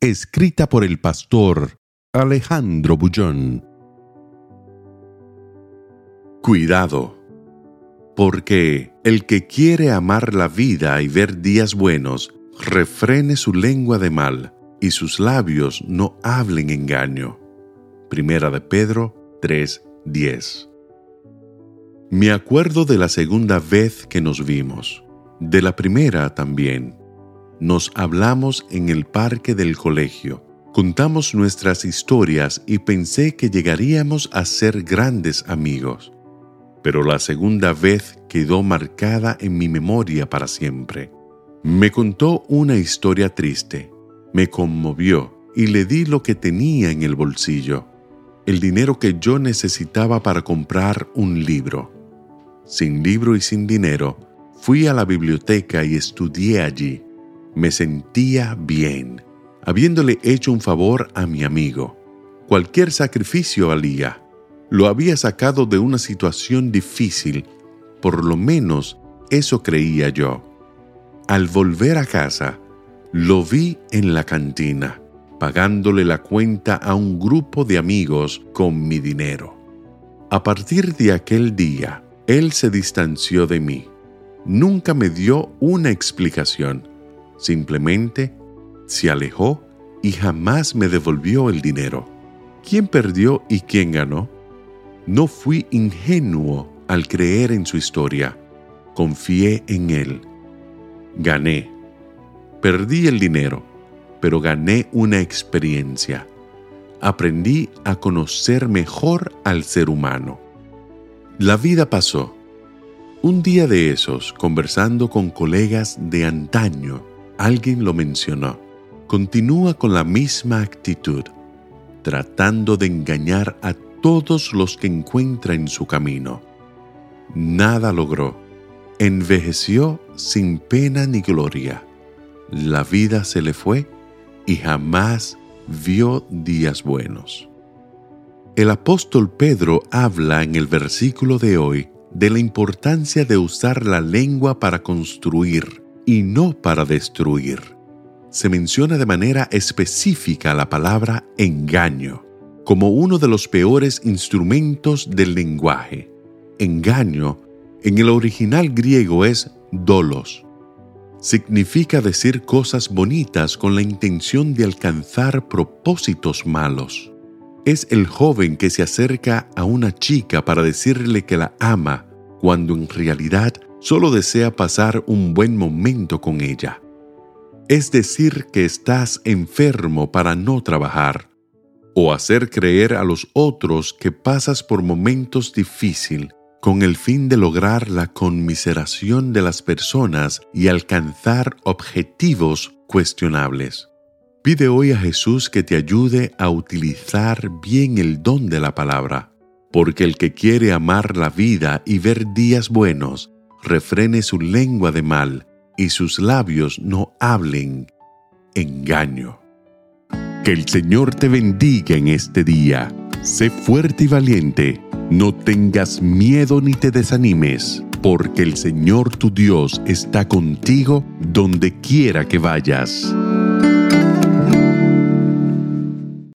Escrita por el pastor Alejandro Bullón. Cuidado, porque el que quiere amar la vida y ver días buenos, refrene su lengua de mal y sus labios no hablen engaño. Primera de Pedro 3:10. Me acuerdo de la segunda vez que nos vimos, de la primera también. Nos hablamos en el parque del colegio, contamos nuestras historias y pensé que llegaríamos a ser grandes amigos. Pero la segunda vez quedó marcada en mi memoria para siempre. Me contó una historia triste, me conmovió y le di lo que tenía en el bolsillo, el dinero que yo necesitaba para comprar un libro. Sin libro y sin dinero, fui a la biblioteca y estudié allí me sentía bien, habiéndole hecho un favor a mi amigo. Cualquier sacrificio valía. Lo había sacado de una situación difícil, por lo menos eso creía yo. Al volver a casa, lo vi en la cantina, pagándole la cuenta a un grupo de amigos con mi dinero. A partir de aquel día, él se distanció de mí. Nunca me dio una explicación Simplemente se alejó y jamás me devolvió el dinero. ¿Quién perdió y quién ganó? No fui ingenuo al creer en su historia. Confié en él. Gané. Perdí el dinero, pero gané una experiencia. Aprendí a conocer mejor al ser humano. La vida pasó. Un día de esos, conversando con colegas de antaño, alguien lo mencionó. Continúa con la misma actitud, tratando de engañar a todos los que encuentra en su camino. Nada logró. Envejeció sin pena ni gloria. La vida se le fue y jamás vio días buenos. El apóstol Pedro habla en el versículo de hoy de la importancia de usar la lengua para construir y no para destruir. Se menciona de manera específica la palabra engaño como uno de los peores instrumentos del lenguaje. Engaño en el original griego es dolos. Significa decir cosas bonitas con la intención de alcanzar propósitos malos. Es el joven que se acerca a una chica para decirle que la ama, cuando en realidad solo desea pasar un buen momento con ella. Es decir, que estás enfermo para no trabajar, o hacer creer a los otros que pasas por momentos difíciles con el fin de lograr la conmiseración de las personas y alcanzar objetivos cuestionables. Pide hoy a Jesús que te ayude a utilizar bien el don de la palabra, porque el que quiere amar la vida y ver días buenos, refrene su lengua de mal y sus labios no hablen engaño. Que el Señor te bendiga en este día. Sé fuerte y valiente. No tengas miedo ni te desanimes, porque el Señor tu Dios está contigo donde quiera que vayas.